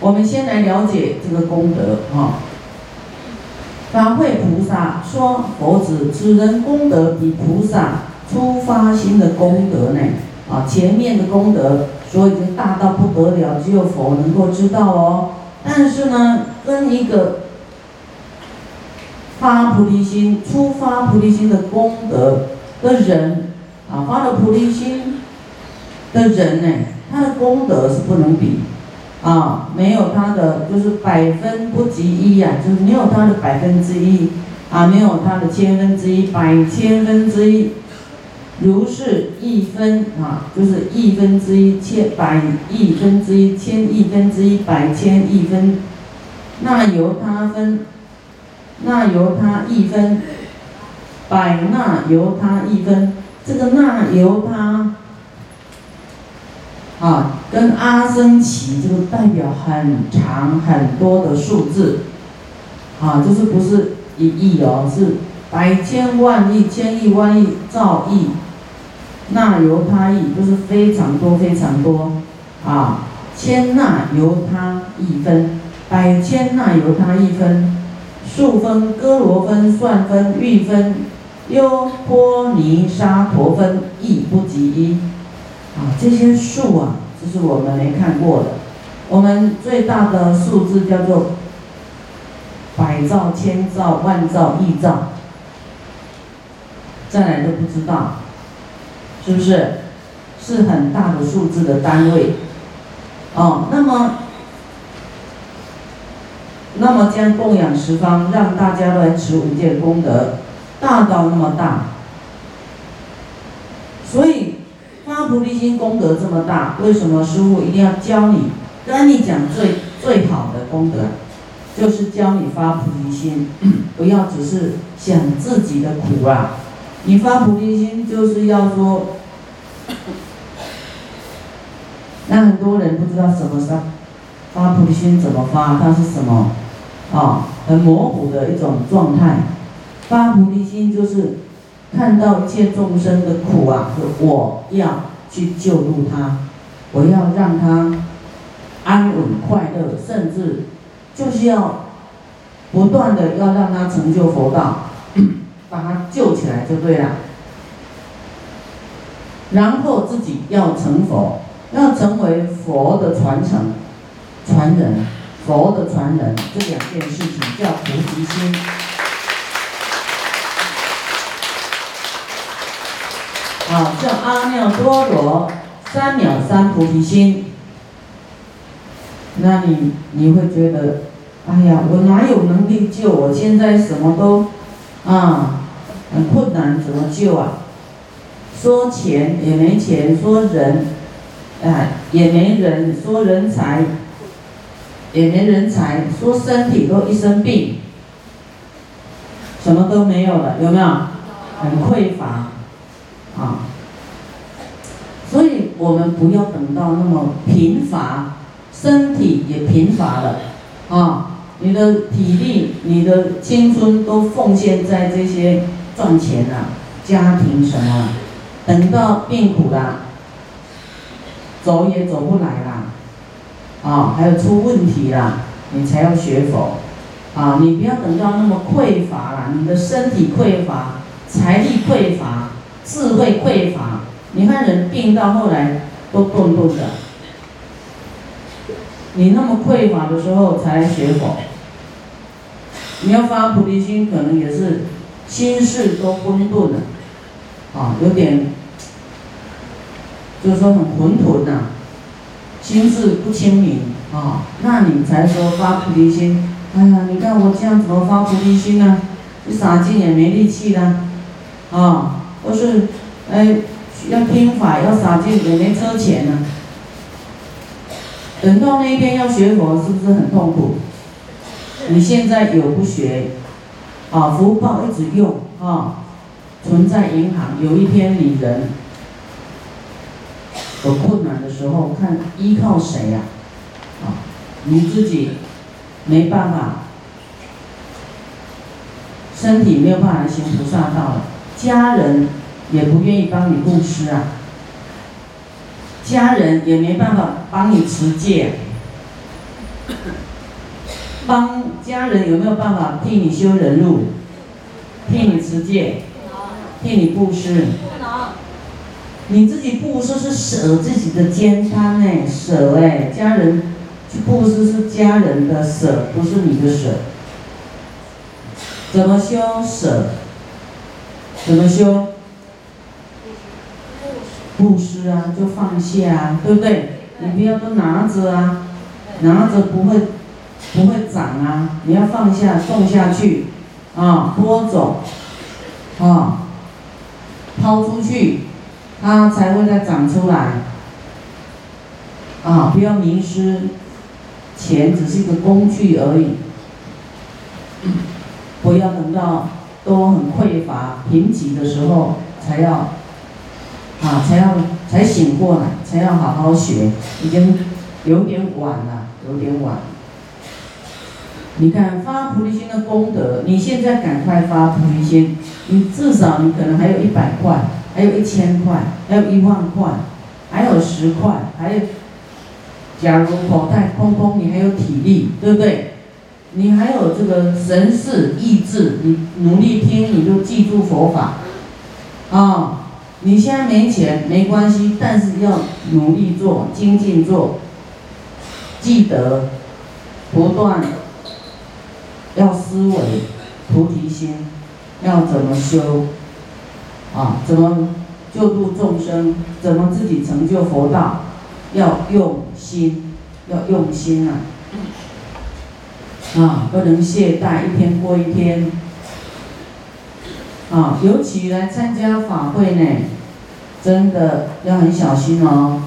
我们先来了解这个功德啊。法会菩萨说：“佛子，此人功德比菩萨初发心的功德呢？啊，前面的功德说已经大到不得了，只有佛能够知道哦。但是呢，跟一个发菩提心、初发菩提心的功德的人啊，发了菩提心的人呢，他的功德是不能比。”啊，没有他的就是百分不及一呀，就是没有他的百分之一，啊，没有他的千分之一，百千分之一，如是亿分啊，就是亿分之一，千百亿分之一，千亿分之一，百千亿分，那由他分，那由他一分，百那由他一分，这个那由他。啊，跟阿僧祇这个代表很长很多的数字，啊，就是不是一亿哦，是百千万亿、千亿万亿兆亿，那由他亿就是非常多非常多，啊，千那由他亿分，百千那由他亿分，数分、哥罗分、算分、玉分、优波尼沙陀分，亦不及一。啊，这些数啊，这是我们没看过的。我们最大的数字叫做百兆、千兆、万兆、亿兆，再来都不知道，是不是？是很大的数字的单位。哦，那么，那么将供养十方，让大家来持五戒功德，大到那么大，所以。发菩提心功德这么大，为什么师傅一定要教你？跟你讲最最好的功德，就是教你发菩提心，不要只是想自己的苦啊！你发菩提心就是要说，那很多人不知道什么是发菩提心怎么发，它是什么？啊，很模糊的一种状态。发菩提心就是。看到一切众生的苦啊，我要去救助他，我要让他安稳快乐，甚至就是要不断的要让他成就佛道，把他救起来就对了。然后自己要成佛，要成为佛的传承传人，佛的传人，这两件事情叫菩提心。啊，像阿耨多罗三藐三菩提心。那你你会觉得，哎呀，我哪有能力救？我现在什么都啊很困难，怎么救啊？说钱也没钱，说人啊也没人，说人才也没人才，说身体都一身病，什么都没有了，有没有？很匮乏。啊，所以我们不要等到那么贫乏，身体也贫乏了，啊，你的体力、你的青春都奉献在这些赚钱啊、家庭什么，等到病苦了，走也走不来啦，啊，还有出问题啦，你才要学佛，啊，你不要等到那么匮乏了，你的身体匮乏，财力匮乏。智慧匮乏，你看人病到后来都顿顿的。你那么匮乏的时候才学佛，你要发菩提心，可能也是心事都混沌了，啊，有点，就是说很混沌呐，心事不清明啊，那你才说发菩提心。哎呀，你看我这样怎么发菩提心呢？你洒劲也没力气了，啊。都是，哎，要听法，要洒劲，也没车钱呢。等到那一天要学佛，是不是很痛苦？你现在有不学，啊，福报一直用啊，存在银行。有一天你人有困难的时候，看依靠谁呀？啊，你自己没办法，身体没有办法行菩萨道了。家人也不愿意帮你布施啊，家人也没办法帮你持戒，帮家人有没有办法替你修人路？替你持戒？替你布施？你自己布施是舍自己的肩摊呢，舍哎，家人去布施是家人的舍，不是你的舍。怎么修舍？怎么修？布施啊，就放下啊，对不对？你不要都拿着啊，拿着不会不会长啊，你要放下，种下去，啊，播种，啊，抛出去，它才会再长出来。啊，不要迷失，钱只是一个工具而已，不要等到都很匮乏、贫瘠的时候才要。啊，才要才醒过来，才要好好学，已经有点晚了，有点晚。你看发菩提心的功德，你现在赶快发菩提心，你至少你可能还有一百块，还有一千块，还有一万块，还有十块，还有，假如口袋空空，你还有体力，对不对？你还有这个神识意志，你努力听，你就记住佛法，啊。你现在没钱没关系，但是要努力做，精进做，记得不断要思维菩提心，要怎么修啊？怎么救度众生？怎么自己成就佛道？要用心，要用心啊！啊，不能懈怠，一天过一天。啊，尤其来参加法会呢，真的要很小心哦。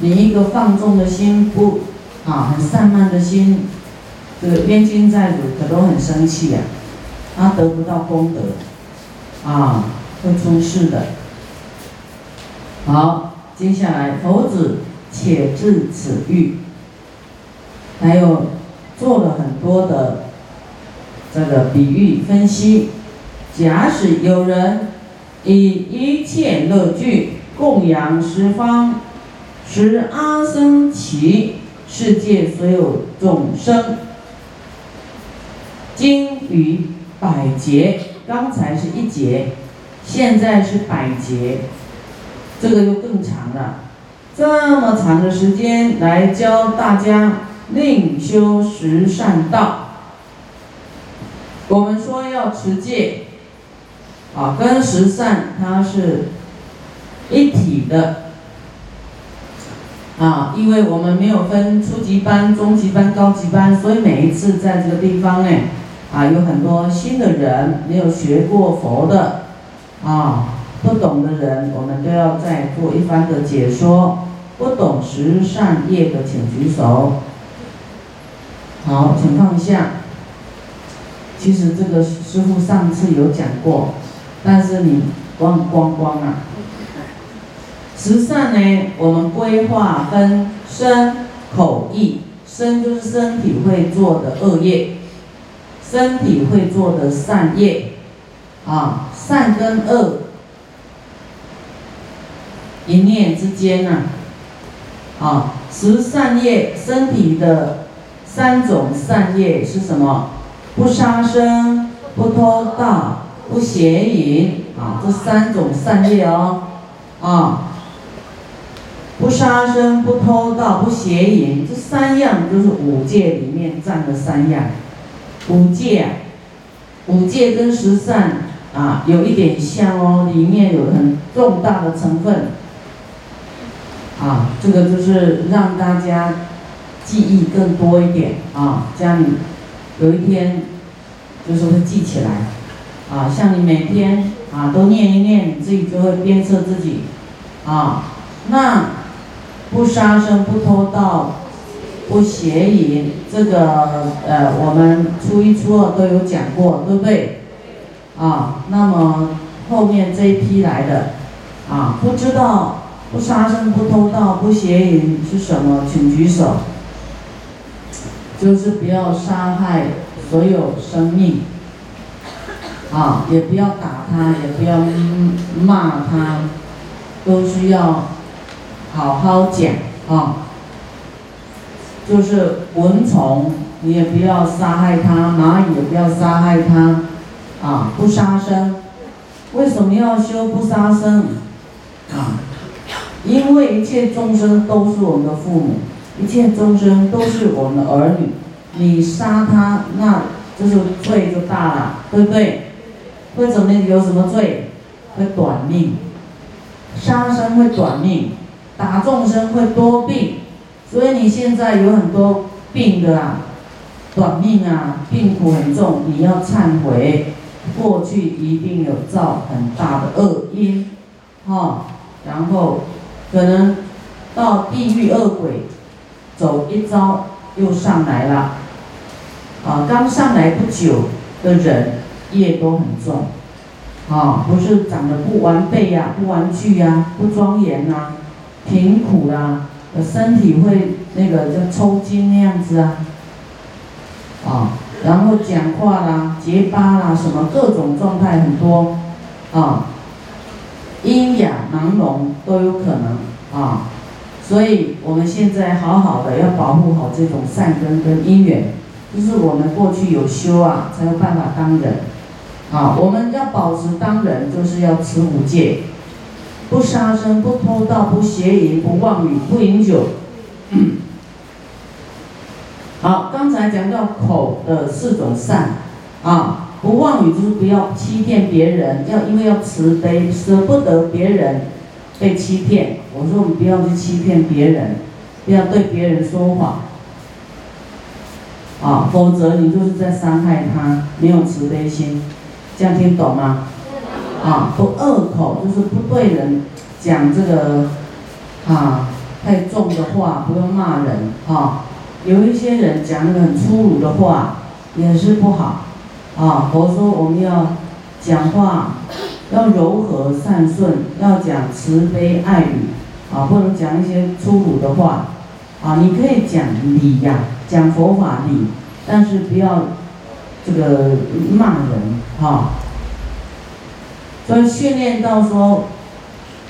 你一个放纵的心不，啊，很散漫的心，这个冤亲债主可都很生气呀，他得不到功德，啊，会出事的。好，接下来佛子且至此欲，还有做了很多的这个比喻分析。假使有人以一切乐具供养十方，十阿僧祇世界所有众生，经于百劫，刚才是一劫，现在是百劫，这个就更长了。这么长的时间来教大家另修十善道，我们说要持戒。啊，跟十善它是一体的啊，因为我们没有分初级班、中级班、高级班，所以每一次在这个地方呢，啊，有很多新的人没有学过佛的啊，不懂的人，我们都要再做一番的解说。不懂十善业的，请举手。好，请放下。其实这个师傅上次有讲过。但是你忘光光啊！十善呢，我们规划分身、口、意。身就是身体会做的恶业，身体会做的善业，啊，善跟恶一念之间呢，啊，十善业，身体的三种善业是什么？不杀生，不偷盗。不邪淫啊，这三种善业哦，啊，不杀生、不偷盗、不邪淫，这三样就是五戒里面占了三样。五戒，五戒跟十善啊有一点像哦，里面有很重大的成分。啊，这个就是让大家记忆更多一点啊，这样你有一天就是会记起来。啊，像你每天啊都念一念，你自己就会鞭策自己，啊，那不杀生、不偷盗、不邪淫，这个呃，我们初一、初二都有讲过，对不对？啊，那么后面这一批来的，啊，不知道不杀生、不偷盗、不邪淫是什么，请举手。就是不要杀害所有生命。啊，也不要打他，也不要骂他，都需要好好讲啊。就是蚊虫，你也不要杀害它；蚂蚁也不要杀害它，啊，不杀生。为什么要修不杀生？啊，因为一切众生都是我们的父母，一切众生都是我们的儿女。你杀他，那就是罪就大了，对不对？会怎么有什么罪？会短命。杀生会短命，打众生会多病。所以你现在有很多病的啊，短命啊，病苦很重，你要忏悔。过去一定有造很大的恶因，哈，然后可能到地狱恶鬼走一遭又上来了，啊，刚上来不久的人业都很重，啊，不是长得不完备呀，不玩具呀，不庄严呐，贫苦啦，身体会那个叫抽筋那样子啊，啊。然后讲话啦、结巴啦，什么各种状态很多，啊，阴哑难容都有可能。啊，所以我们现在好好的要保护好这种善根跟因缘，就是我们过去有修啊，才有办法当人，啊，我们要保持当人，就是要持五戒，不杀生、不偷盗、不邪淫、不妄语、不饮酒。好，刚才讲到口的四种善，啊，不妄语就是不要欺骗别人，要因为要慈悲，舍不得别人被欺骗。我说我们不要去欺骗别人，不要对别人说谎，啊，否则你就是在伤害他，没有慈悲心，这样听懂吗？啊，不恶口就是不对人讲这个啊太重的话，不用骂人，啊。有一些人讲那个很粗鲁的话，也是不好，啊，佛说我们要讲话要柔和善顺，要讲慈悲爱语，啊，不能讲一些粗鲁的话，啊，你可以讲理呀，讲佛法理，但是不要这个骂人，哈。所以训练到说，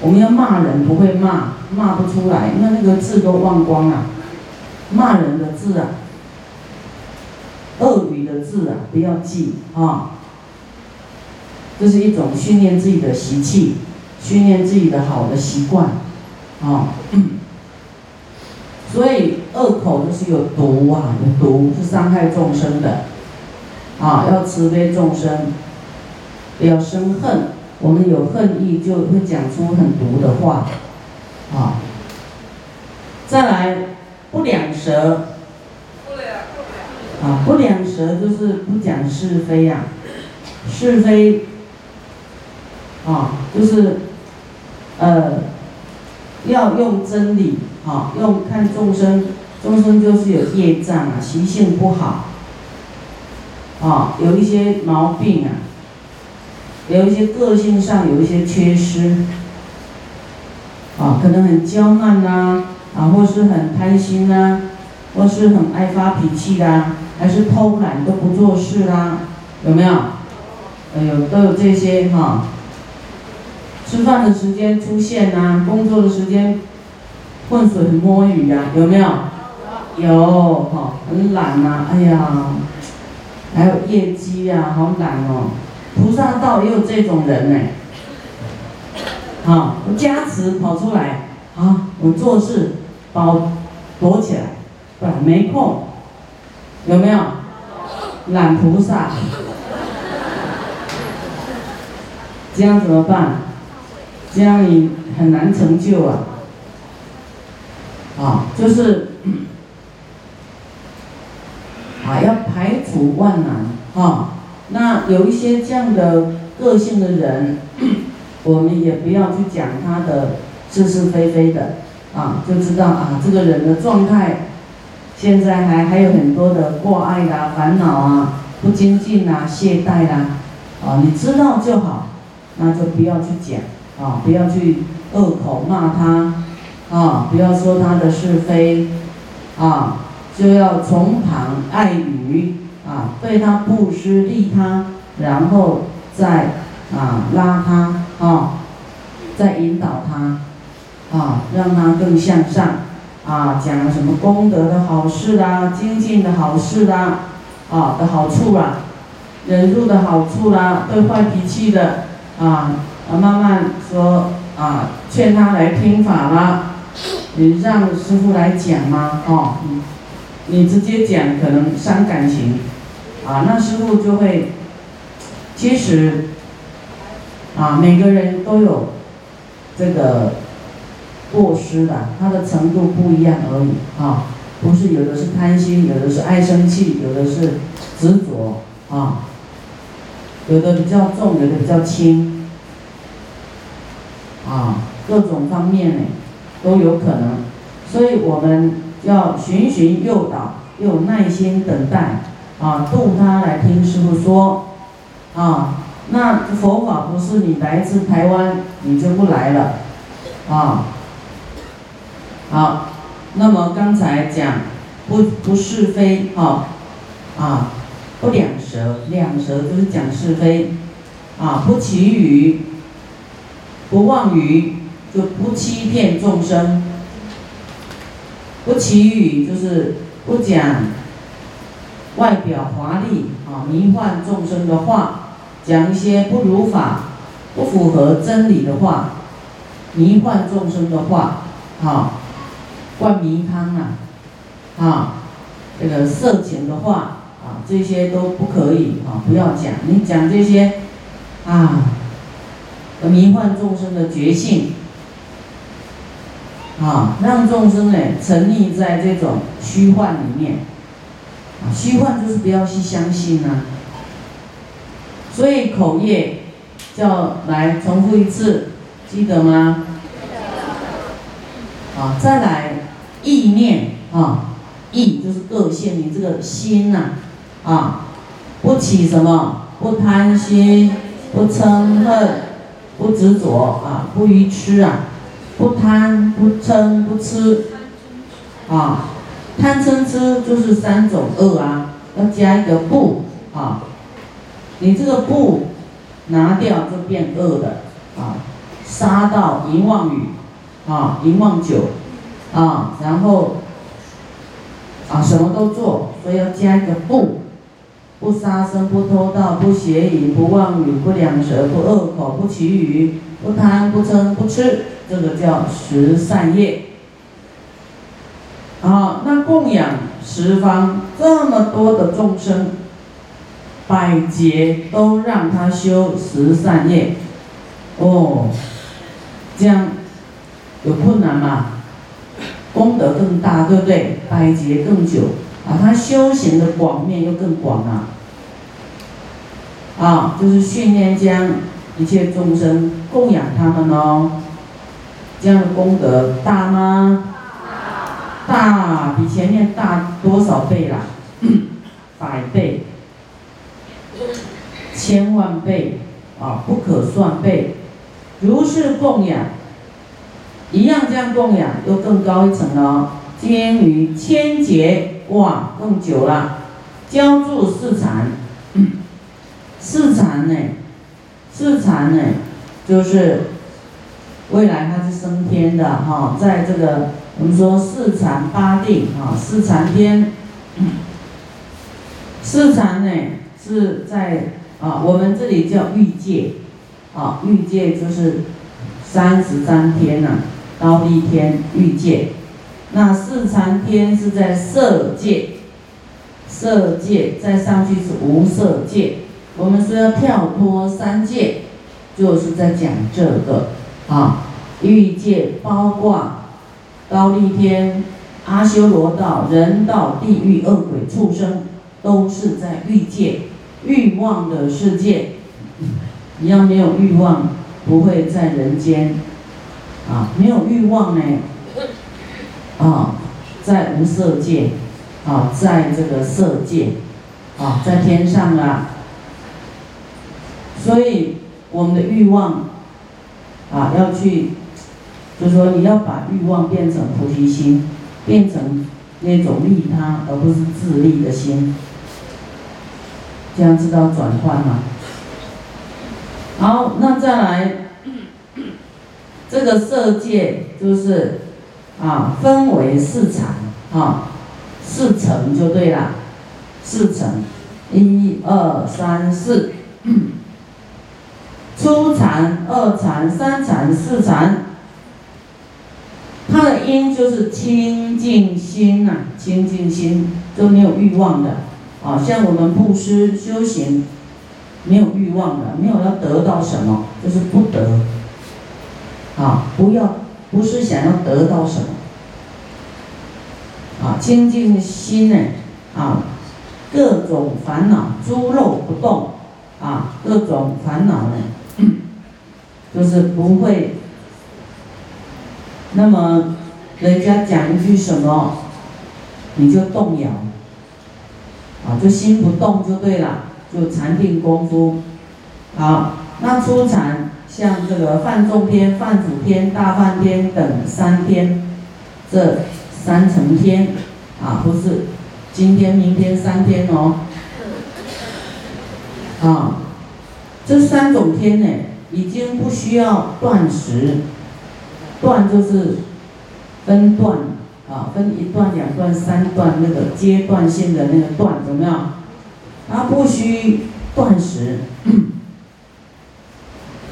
我们要骂人不会骂，骂不出来，那那个字都忘光了。骂人的字啊，恶语的字啊，不要记啊。这是一种训练自己的习气，训练自己的好的习惯，啊。所以恶口就是有毒啊，有毒是伤害众生的，啊，要慈悲众生，不要生恨。我们有恨意就会讲出很毒的话，啊。再来。不两舌，啊，不两舌就是不讲是非呀，是非，啊，就是，呃，要用真理，啊，用看众生，众生就是有业障啊，习性不好，啊，有一些毛病啊，有一些个性上有一些缺失，啊，可能很娇慢呐。啊，或是很贪心呐，或是很爱发脾气啦，还是偷懒都不做事啦，有没有？哎呦，都有这些哈。吃饭的时间出现呐，工作的时间浑水摸鱼呀，有没有？有哈，很懒呐，哎呀，还有业绩呀，好懒哦。菩萨道也有这种人呢。好，加持跑出来，啊，我做事。包躲起来，不然没空，有没有？懒菩萨，这样怎么办？这样你很难成就啊！啊，就是啊，要排除万难啊。那有一些这样的个性的人，我们也不要去讲他的是是非非的。啊，就知道啊，这个人的状态，现在还还有很多的挂碍啦、烦恼啊、不精进啦、懈怠啦，啊，你知道就好，那就不要去讲啊，不要去恶口骂他，啊，不要说他的是非，啊，就要从旁爱语，啊，对他布施利他，然后再啊拉他，啊，再引导他。啊，让他更向上，啊，讲什么功德的好事啦，精进的好事啦，啊的好处啦，忍辱的好处啦，对坏脾气的啊，啊慢慢说啊，劝他来听法啦，你让师傅来讲吗？哦，你你直接讲可能伤感情，啊，那师傅就会，其实，啊每个人都有这个。过失的，他的程度不一样而已啊，不是有的是贪心，有的是爱生气，有的是执着啊，有的比较重，有的比较轻，啊，各种方面呢都有可能，所以我们要循循诱导，又耐心等待啊，度他来听师傅说。啊，那佛法不是你来自台湾你就不来了。啊。好，那么刚才讲不不是非，啊，啊，不两舌，两舌就是讲是非，啊，不绮语，不妄语，就不欺骗众生，不绮语就是不讲外表华丽啊迷幻众生的话，讲一些不如法、不符合真理的话，迷幻众生的话，啊。灌迷汤啊，啊，这个色情的话啊，这些都不可以啊，不要讲。你讲这些啊，迷幻众生的觉性啊，让众生呢沉溺在这种虚幻里面，虚幻就是不要去相信啊。所以口业叫来重复一次，记得吗？啊，再来。意念啊，意就是个性，你这个心呐，啊，不起什么，不贪心，不嗔恨，不执着啊，不愚痴啊，不贪不嗔不痴，啊，贪嗔痴就是三种恶啊，要加一个不啊，你这个不拿掉就变恶的啊，杀到淫妄语啊，淫妄酒。啊，然后啊，什么都做，所以要加一个不，不杀生，不偷盗，不邪淫，不妄语，不两舌，不恶口，不绮语，不贪，不嗔，不痴，这个叫十善业。啊，那供养十方这么多的众生，百劫都让他修十善业，哦，这样有困难吗？功德更大，对不对？百劫更久，啊，他修行的广面又更广啊，啊，就是训练将一切众生供养他们哦，这样的功德大吗？大，比前面大多少倍啦？百倍，千万倍，啊，不可算倍，如是供养。一样这样供养，又更高一层了。经于千劫，哇，更久了。浇筑四禅，四禅呢？四禅呢？就是未来它是升天的哈，在这个我们说四禅八定啊，四禅天。四禅呢是在啊，我们这里叫欲界，啊，欲界就是三十三天呐。高一天欲界，那四禅天是在色界，色界再上去是无色界。我们说要跳脱三界，就是在讲这个啊。欲界包括高丽天、阿修罗道、人道、地狱、恶鬼、畜生，都是在欲界欲望的世界。你要没有欲望，不会在人间。啊，没有欲望呢，啊，在无色界，啊，在这个色界，啊，在天上啊，所以我们的欲望，啊，要去，就说你要把欲望变成菩提心，变成那种利他而不是自利的心，这样知道转换吗？好，那再来。这个色界就是啊，分为四层，啊，四层就对了，四层，一二三四，初禅、二禅、三禅、四禅，它的因就是清净心呐，清净心就没有欲望的，啊，像我们布施修行，没有欲望的，没有要得到什么，就是不得，啊，不要，不是想要得到什么。啊，清净心呢，啊，各种烦恼诸肉不动，啊，各种烦恼呢，就是不会。那么，人家讲一句什么，你就动摇，啊，就心不动就对了，就禅定功夫。好，那初禅像这个范仲篇、范祖天、大梵天等三天，这。三层天，啊，不是，今天、明天三天哦，啊，这三种天呢，已经不需要断食，断就是分段，啊，分一段、两段、三段那个阶段性的那个段，怎么样？它不需断食，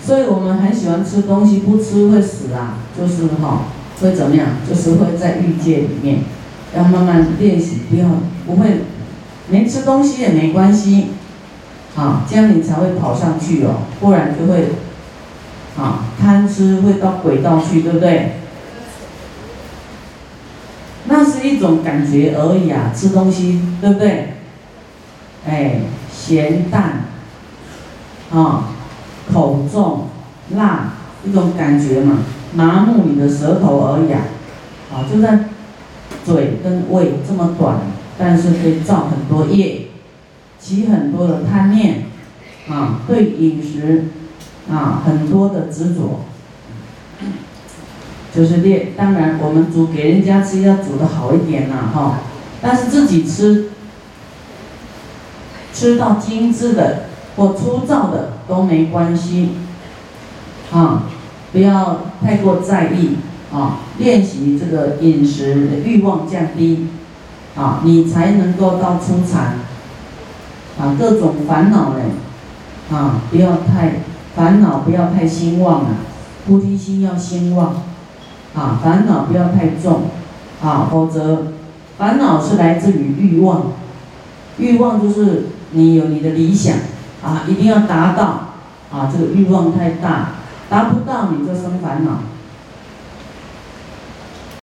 所以我们很喜欢吃东西，不吃会死啊，就是哈。会怎么样？就是会在欲界里面，要慢慢练习，不要不会，连吃东西也没关系，啊，这样你才会跑上去哦，不然就会，啊，贪吃会到轨道去，对不对？那是一种感觉而已啊，吃东西，对不对？哎，咸淡，啊，口重，辣，一种感觉嘛。麻木你的舌头而已啊，就在嘴跟胃这么短，但是可以造很多业，起很多的贪念，啊，对饮食啊很多的执着，就是练。当然，我们煮给人家吃要煮的好一点呐，哈，但是自己吃，吃到精致的或粗糙的都没关系，啊。不要太过在意啊！练习这个饮食的欲望降低啊，你才能够到出禅啊。各种烦恼呢啊，不要太烦恼，不要太兴旺啊。菩提心要兴旺啊，烦恼不要太重啊，否则烦恼是来自于欲望。欲望就是你有你的理想啊，一定要达到啊，这个欲望太大。达不到你就生烦恼。